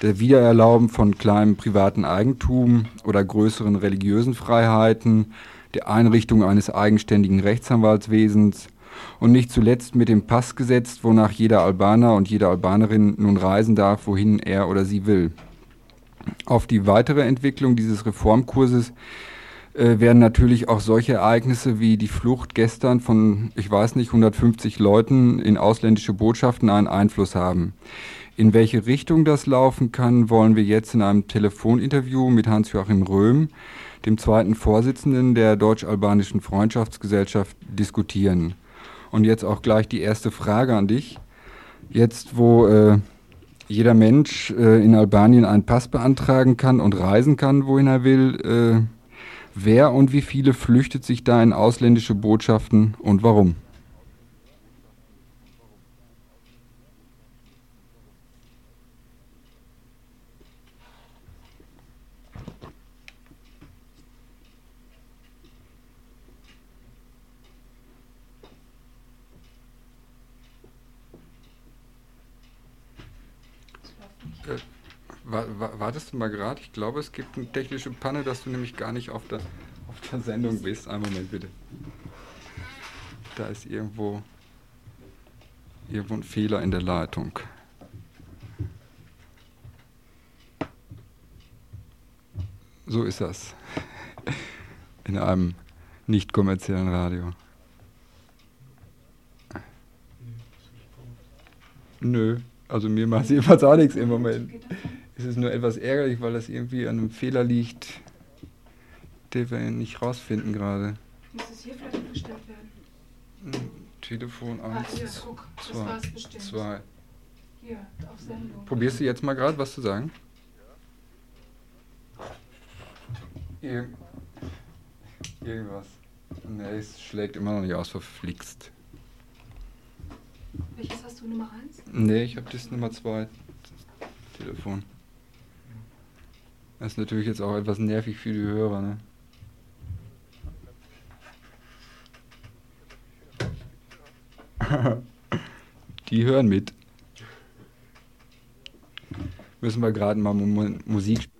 der Wiedererlauben von kleinem privaten Eigentum oder größeren religiösen Freiheiten, der Einrichtung eines eigenständigen Rechtsanwaltswesens und nicht zuletzt mit dem Passgesetz, wonach jeder Albaner und jede Albanerin nun reisen darf, wohin er oder sie will. Auf die weitere Entwicklung dieses Reformkurses äh, werden natürlich auch solche Ereignisse wie die Flucht gestern von, ich weiß nicht, 150 Leuten in ausländische Botschaften einen Einfluss haben. In welche Richtung das laufen kann, wollen wir jetzt in einem Telefoninterview mit Hans-Joachim Röhm, dem zweiten Vorsitzenden der Deutsch-Albanischen Freundschaftsgesellschaft, diskutieren. Und jetzt auch gleich die erste Frage an dich. Jetzt, wo äh, jeder Mensch äh, in Albanien einen Pass beantragen kann und reisen kann, wohin er will. Äh, wer und wie viele flüchtet sich da in ausländische Botschaften und warum? Wartest du mal gerade? Ich glaube, es gibt eine technische Panne, dass du nämlich gar nicht auf der, auf der Sendung bist. Einen Moment bitte. Da ist irgendwo, irgendwo ein Fehler in der Leitung. So ist das. [LAUGHS] In einem nicht kommerziellen Radio. Nö, also mir macht es [LAUGHS] jedenfalls auch nichts im Moment. Es ist nur etwas ärgerlich, weil das irgendwie an einem Fehler liegt, den wir nicht rausfinden gerade. Muss es hier vielleicht umgestellt werden? Hm, Telefon 1, ah, 2. Hier, auf Sendung. Probierst du jetzt mal gerade was zu sagen? Ir irgendwas. Ne, es schlägt immer noch nicht aus, verflixt. Welches hast du, Nummer 1? Ne, ich habe das Nummer 2 Telefon. Das ist natürlich jetzt auch etwas nervig für die Hörer, ne? [LAUGHS] die hören mit. Müssen wir gerade mal Musik spielen.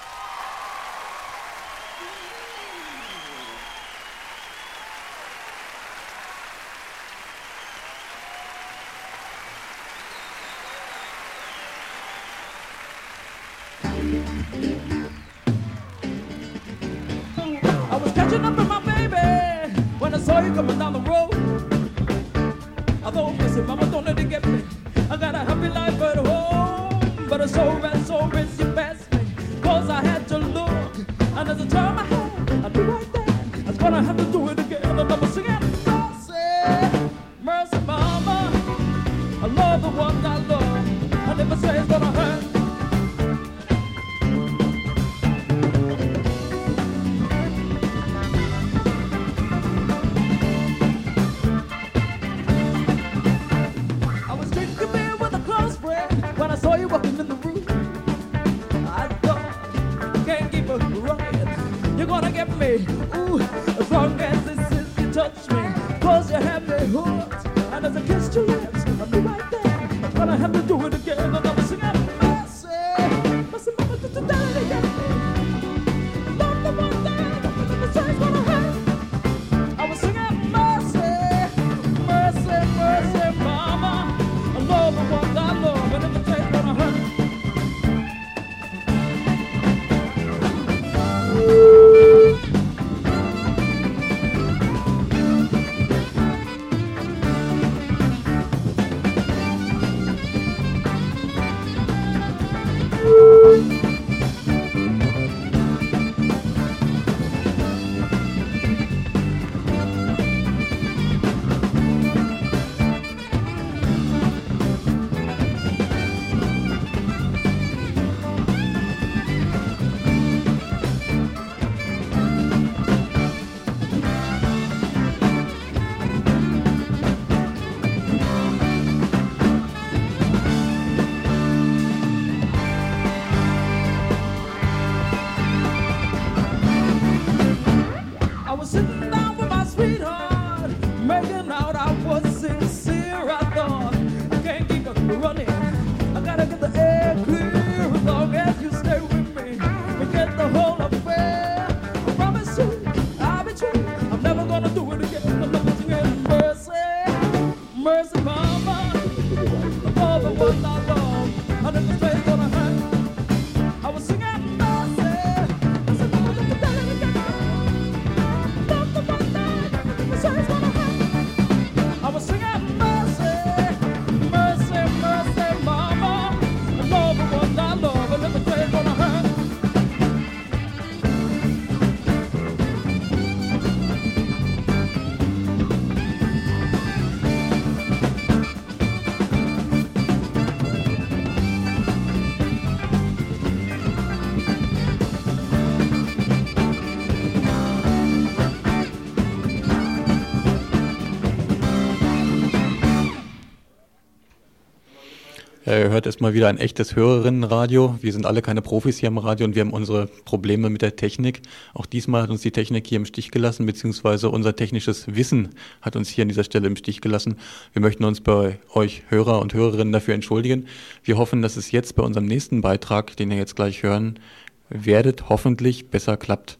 Ihr hört erstmal wieder ein echtes Hörerinnenradio. Wir sind alle keine Profis hier im Radio und wir haben unsere Probleme mit der Technik. Auch diesmal hat uns die Technik hier im Stich gelassen, beziehungsweise unser technisches Wissen hat uns hier an dieser Stelle im Stich gelassen. Wir möchten uns bei euch Hörer und Hörerinnen dafür entschuldigen. Wir hoffen, dass es jetzt bei unserem nächsten Beitrag, den ihr jetzt gleich hören werdet, hoffentlich besser klappt.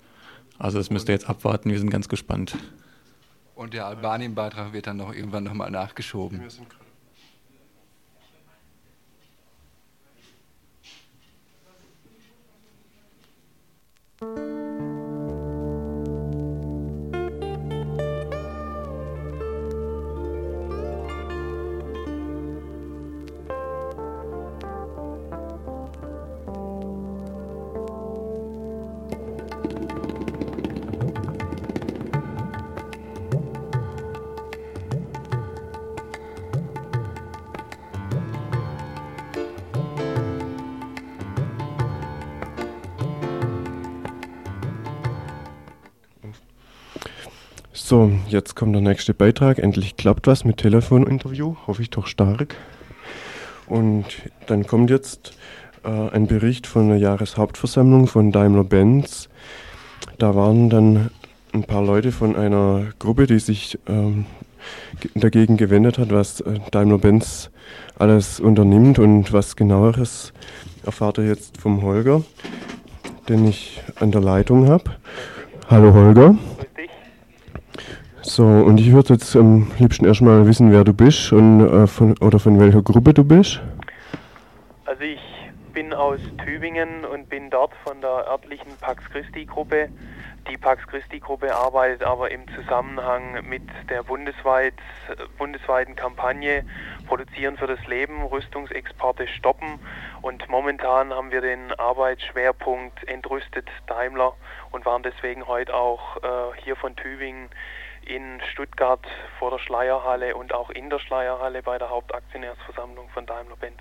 Also das müsst ihr jetzt abwarten, wir sind ganz gespannt. Und der Albanien-Beitrag wird dann noch irgendwann nochmal nachgeschoben. So, jetzt kommt der nächste Beitrag. Endlich klappt was mit Telefoninterview, hoffe ich doch stark. Und dann kommt jetzt äh, ein Bericht von der Jahreshauptversammlung von Daimler-Benz. Da waren dann ein paar Leute von einer Gruppe, die sich ähm, dagegen gewendet hat, was äh, Daimler-Benz alles unternimmt und was genaueres erfahrt ihr jetzt vom Holger, den ich an der Leitung habe. Hallo Holger. So, und ich würde jetzt am liebsten erstmal wissen, wer du bist und äh, von, oder von welcher Gruppe du bist. Also ich bin aus Tübingen und bin dort von der örtlichen Pax Christi Gruppe. Die Pax Christi Gruppe arbeitet aber im Zusammenhang mit der bundesweit, bundesweiten Kampagne Produzieren für das Leben, Rüstungsexporte stoppen. Und momentan haben wir den Arbeitsschwerpunkt Entrüstet Daimler und waren deswegen heute auch äh, hier von Tübingen in Stuttgart vor der Schleierhalle und auch in der Schleierhalle bei der Hauptaktionärsversammlung von Daimler-Benz.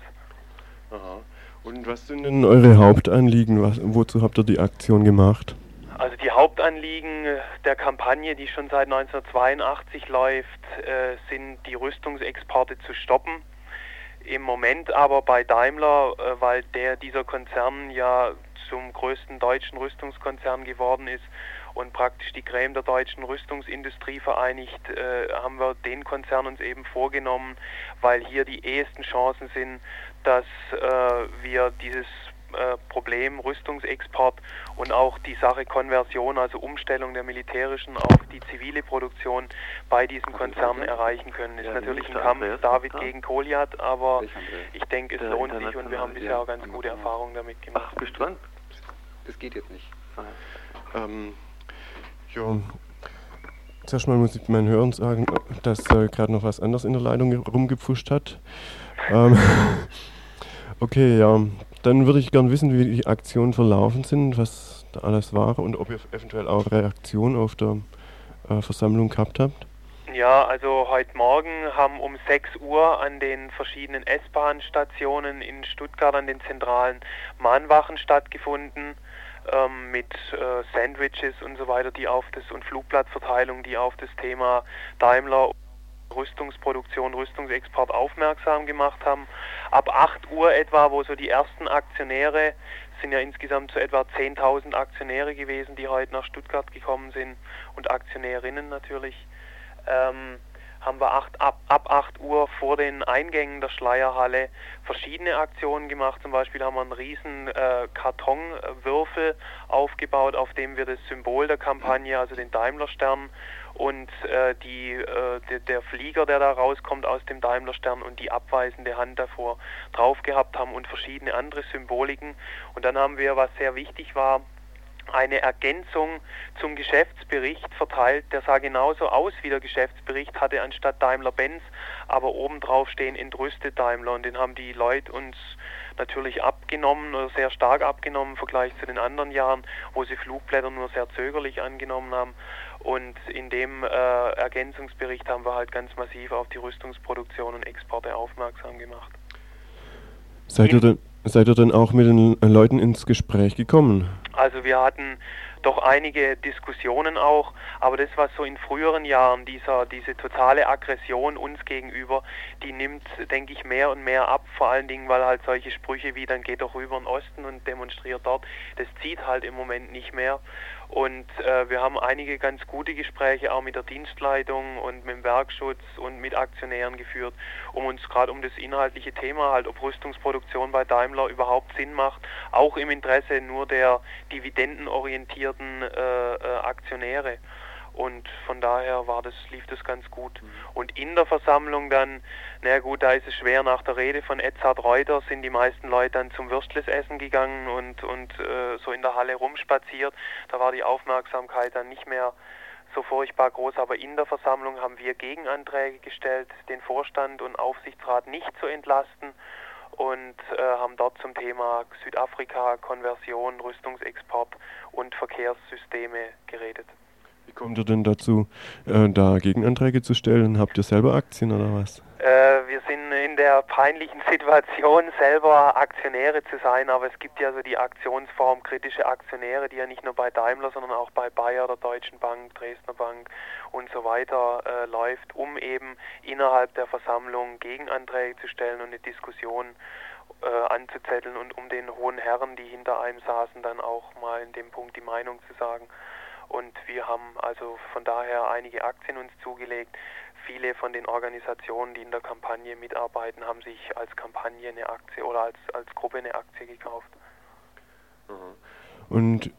Aha. Und was sind denn eure Hauptanliegen? Was, wozu habt ihr die Aktion gemacht? Also die Hauptanliegen der Kampagne, die schon seit 1982 läuft, äh, sind die Rüstungsexporte zu stoppen. Im Moment aber bei Daimler, äh, weil der dieser Konzern ja zum größten deutschen Rüstungskonzern geworden ist und praktisch die Creme der deutschen Rüstungsindustrie vereinigt, äh, haben wir den Konzern uns eben vorgenommen, weil hier die ehesten Chancen sind, dass äh, wir dieses äh, Problem Rüstungsexport und auch die Sache Konversion, also Umstellung der militärischen auf die zivile Produktion bei diesen Konzernen erreichen können. Ist natürlich ein Kampf David gegen Goliath, aber ich denke, es lohnt sich und wir haben bisher auch ganz gute Erfahrungen damit gemacht. Ach, bist du dran? Das geht jetzt nicht. Ähm, ja, zuerst mal muss ich meinen Hörern sagen, dass äh, gerade noch was anderes in der Leitung rumgepfuscht hat. Ähm, [LAUGHS] okay, ja, dann würde ich gern wissen, wie die Aktionen verlaufen sind, was da alles war und ob ihr eventuell auch Reaktionen auf der äh, Versammlung gehabt habt. Ja, also heute Morgen haben um 6 Uhr an den verschiedenen S-Bahn-Stationen in Stuttgart an den zentralen Mahnwachen stattgefunden ähm, mit äh, Sandwiches und so weiter, die auf das und Flugplatzverteilung, die auf das Thema Daimler Rüstungsproduktion, Rüstungsexport aufmerksam gemacht haben. Ab 8 Uhr etwa, wo so die ersten Aktionäre, sind ja insgesamt so etwa 10.000 Aktionäre gewesen, die heute nach Stuttgart gekommen sind und Aktionärinnen natürlich, ähm, haben wir acht, ab, ab 8 Uhr vor den Eingängen der Schleierhalle verschiedene Aktionen gemacht. Zum Beispiel haben wir einen riesen äh, Kartonwürfel aufgebaut, auf dem wir das Symbol der Kampagne, also den Daimler-Stern und äh, die, äh, de, der Flieger, der da rauskommt aus dem Daimler-Stern und die abweisende Hand davor drauf gehabt haben und verschiedene andere Symboliken. Und dann haben wir, was sehr wichtig war, eine Ergänzung zum Geschäftsbericht verteilt. Der sah genauso aus wie der Geschäftsbericht, hatte anstatt Daimler-Benz aber obendrauf stehen entrüstet Daimler und den haben die Leute uns natürlich abgenommen oder sehr stark abgenommen im Vergleich zu den anderen Jahren, wo sie Flugblätter nur sehr zögerlich angenommen haben. Und in dem äh, Ergänzungsbericht haben wir halt ganz massiv auf die Rüstungsproduktion und Exporte aufmerksam gemacht. Seid ihr denn, seid ihr denn auch mit den Leuten ins Gespräch gekommen? Also wir hatten doch einige Diskussionen auch, aber das, was so in früheren Jahren, dieser, diese totale Aggression uns gegenüber, die nimmt, denke ich, mehr und mehr ab, vor allen Dingen, weil halt solche Sprüche wie, dann geht doch rüber in den Osten und demonstriert dort, das zieht halt im Moment nicht mehr. Und äh, wir haben einige ganz gute Gespräche auch mit der Dienstleitung und mit dem Werkschutz und mit Aktionären geführt, um uns gerade um das inhaltliche Thema, halt ob Rüstungsproduktion bei Daimler überhaupt Sinn macht, auch im Interesse nur der dividendenorientierten äh, äh, Aktionäre. Und von daher war das, lief das ganz gut. Mhm. Und in der Versammlung dann, na gut, da ist es schwer, nach der Rede von Edzard Reuter sind die meisten Leute dann zum Würstlesessen gegangen und, und äh, so in der Halle rumspaziert. Da war die Aufmerksamkeit dann nicht mehr so furchtbar groß, aber in der Versammlung haben wir Gegenanträge gestellt, den Vorstand und Aufsichtsrat nicht zu entlasten und äh, haben dort zum Thema Südafrika, Konversion, Rüstungsexport und Verkehrssysteme geredet. Wie kommt ihr denn dazu, äh, da Gegenanträge zu stellen? Habt ihr selber Aktien oder was? Äh, wir sind in der peinlichen Situation, selber Aktionäre zu sein, aber es gibt ja so die Aktionsform kritische Aktionäre, die ja nicht nur bei Daimler, sondern auch bei Bayer, der Deutschen Bank, Dresdner Bank und so weiter äh, läuft, um eben innerhalb der Versammlung Gegenanträge zu stellen und eine Diskussion äh, anzuzetteln und um den hohen Herren, die hinter einem saßen, dann auch mal in dem Punkt die Meinung zu sagen. Und wir haben also von daher einige Aktien uns zugelegt. Viele von den Organisationen, die in der Kampagne mitarbeiten, haben sich als Kampagne eine Aktie oder als, als Gruppe eine Aktie gekauft. Und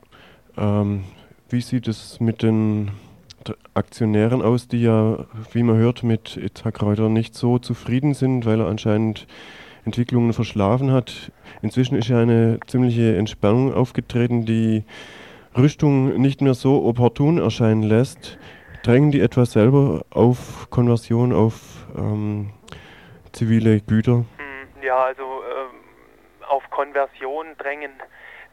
ähm, wie sieht es mit den Aktionären aus, die ja, wie man hört, mit Itzhak Reuter nicht so zufrieden sind, weil er anscheinend Entwicklungen verschlafen hat. Inzwischen ist ja eine ziemliche Entspannung aufgetreten, die Rüstung nicht mehr so opportun erscheinen lässt. Drängen die etwa selber auf Konversion auf ähm, zivile Güter? Ja, also ähm, auf Konversion drängen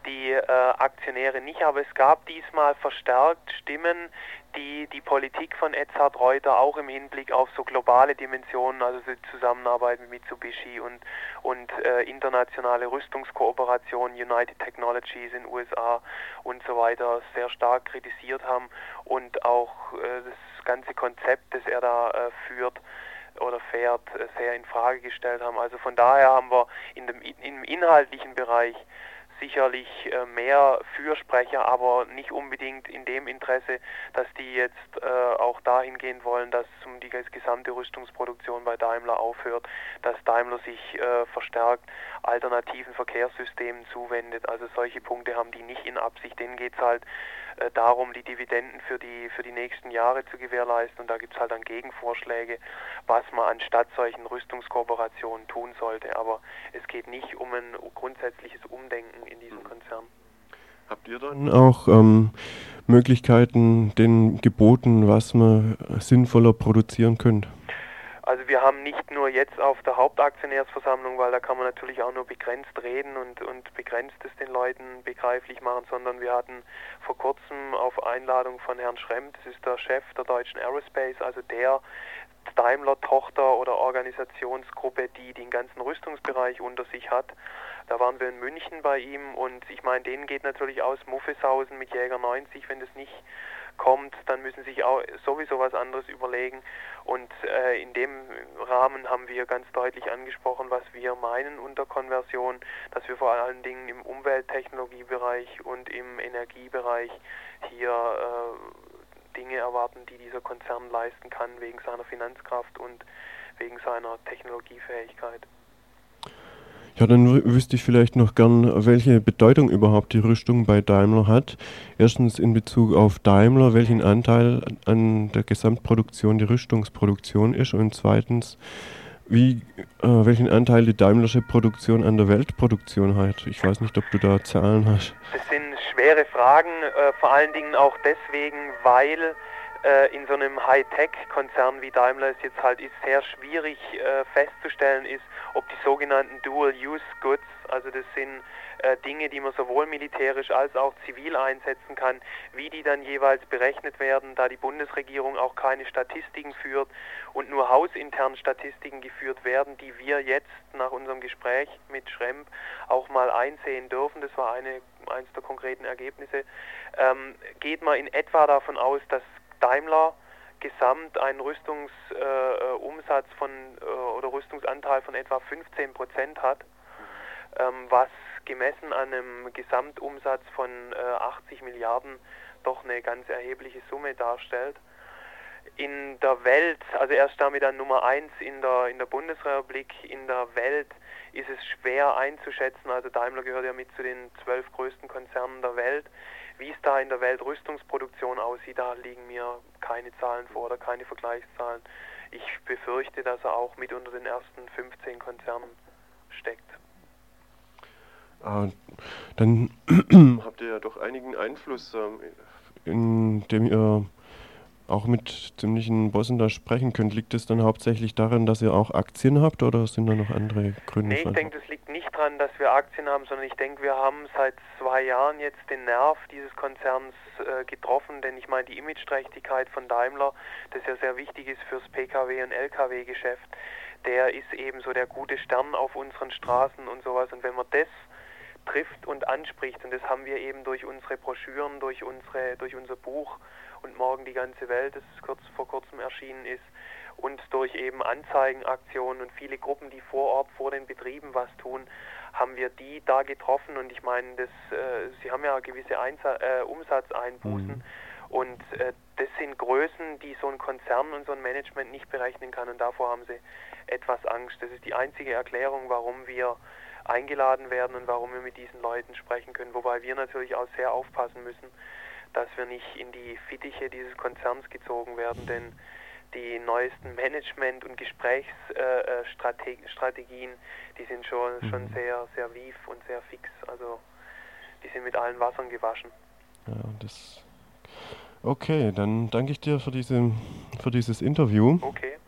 die äh, Aktionäre nicht, aber es gab diesmal verstärkt Stimmen, die die Politik von Edzard Reuter auch im Hinblick auf so globale Dimensionen, also die Zusammenarbeit mit Mitsubishi und, und äh, internationale Rüstungskooperation, United Technologies in USA und so weiter sehr stark kritisiert haben und auch äh, das ganze Konzept, das er da äh, führt, oder fährt, äh, sehr in Frage gestellt haben. Also von daher haben wir in dem, im inhaltlichen Bereich sicherlich äh, mehr Fürsprecher, aber nicht unbedingt in dem Interesse, dass die jetzt äh, auch dahin gehen wollen, dass die gesamte Rüstungsproduktion bei Daimler aufhört, dass Daimler sich äh, verstärkt alternativen Verkehrssystemen zuwendet. Also solche Punkte haben die nicht in Absicht. Denen geht es halt äh, darum, die Dividenden für die, für die nächsten Jahre zu gewährleisten. Und da gibt es halt dann Gegenvorschläge, was man anstatt solchen Rüstungskooperationen tun sollte. Aber es geht nicht um ein grundsätzliches Umdenken in diesem Konzern. Habt ihr dann auch ähm, Möglichkeiten, den geboten, was man sinnvoller produzieren könnte? Also wir haben nicht nur jetzt auf der Hauptaktionärsversammlung, weil da kann man natürlich auch nur begrenzt reden und, und begrenzt es den Leuten begreiflich machen, sondern wir hatten vor kurzem auf Einladung von Herrn Schremm, das ist der Chef der deutschen Aerospace, also der Daimler-Tochter oder Organisationsgruppe, die den ganzen Rüstungsbereich unter sich hat. Da waren wir in München bei ihm und ich meine, denen geht natürlich aus Muffeshausen mit Jäger 90, wenn das nicht kommt, dann müssen sich auch sowieso was anderes überlegen. Und äh, in dem Rahmen haben wir ganz deutlich angesprochen, was wir meinen unter Konversion, dass wir vor allen Dingen im Umwelttechnologiebereich und im Energiebereich hier äh, Dinge erwarten, die dieser Konzern leisten kann wegen seiner Finanzkraft und wegen seiner Technologiefähigkeit. Ja, dann wüsste ich vielleicht noch gern, welche Bedeutung überhaupt die Rüstung bei Daimler hat. Erstens in Bezug auf Daimler, welchen Anteil an der Gesamtproduktion die Rüstungsproduktion ist und zweitens, wie, äh, welchen Anteil die Daimlersche Produktion an der Weltproduktion hat. Ich weiß nicht, ob du da Zahlen hast. Das sind schwere Fragen, äh, vor allen Dingen auch deswegen, weil äh, in so einem Hightech-Konzern wie Daimler es jetzt halt ist, sehr schwierig äh, festzustellen ist, ob die sogenannten Dual-Use-Goods, also das sind äh, Dinge, die man sowohl militärisch als auch zivil einsetzen kann, wie die dann jeweils berechnet werden, da die Bundesregierung auch keine Statistiken führt und nur hausintern Statistiken geführt werden, die wir jetzt nach unserem Gespräch mit Schremp auch mal einsehen dürfen. Das war eine, eines der konkreten Ergebnisse. Ähm, geht man in etwa davon aus, dass Daimler gesamt einen Rüstungsumsatz äh, von äh, oder Rüstungsanteil von etwa 15 Prozent hat, ähm, was gemessen an einem Gesamtumsatz von äh, 80 Milliarden doch eine ganz erhebliche Summe darstellt. In der Welt, also erst damit an Nummer 1 in der, in der Bundesrepublik, in der Welt ist es schwer einzuschätzen. Also Daimler gehört ja mit zu den zwölf größten Konzernen der Welt. Wie es da in der Welt Rüstungsproduktion aussieht, da liegen mir keine Zahlen vor oder keine Vergleichszahlen. Ich befürchte, dass er auch mit unter den ersten 15 Konzernen steckt. Ah, dann habt ihr ja doch einigen Einfluss, ähm, indem ihr auch mit ziemlichen Bossen da sprechen könnt. Liegt es dann hauptsächlich daran, dass ihr auch Aktien habt oder sind da noch andere Gründe? Nee, ich denke, das liegt nicht daran, dass wir Aktien haben, sondern ich denke, wir haben seit zwei Jahren jetzt den Nerv dieses Konzerns äh, getroffen, denn ich meine, die Imageträchtigkeit von Daimler, das ja sehr wichtig ist fürs Pkw- und Lkw-Geschäft, der ist eben so der gute Stern auf unseren Straßen und sowas. Und wenn man das trifft und anspricht, und das haben wir eben durch unsere Broschüren, durch, unsere, durch unser Buch und morgen die ganze Welt, das kurz vor kurzem erschienen ist, und durch eben Anzeigenaktionen und viele Gruppen, die vor Ort vor den Betrieben was tun, haben wir die da getroffen und ich meine, das, äh, sie haben ja gewisse Einsa äh, Umsatzeinbußen mhm. und äh, das sind Größen, die so ein Konzern und so ein Management nicht berechnen kann und davor haben sie etwas Angst. Das ist die einzige Erklärung, warum wir eingeladen werden und warum wir mit diesen Leuten sprechen können, wobei wir natürlich auch sehr aufpassen müssen, dass wir nicht in die Fittiche dieses Konzerns gezogen werden, denn die neuesten Management- und Gesprächsstrategien, die sind schon, mhm. schon sehr, sehr wief und sehr fix. Also die sind mit allen Wassern gewaschen. Ja, das. Okay, dann danke ich dir für, diese, für dieses Interview. Okay.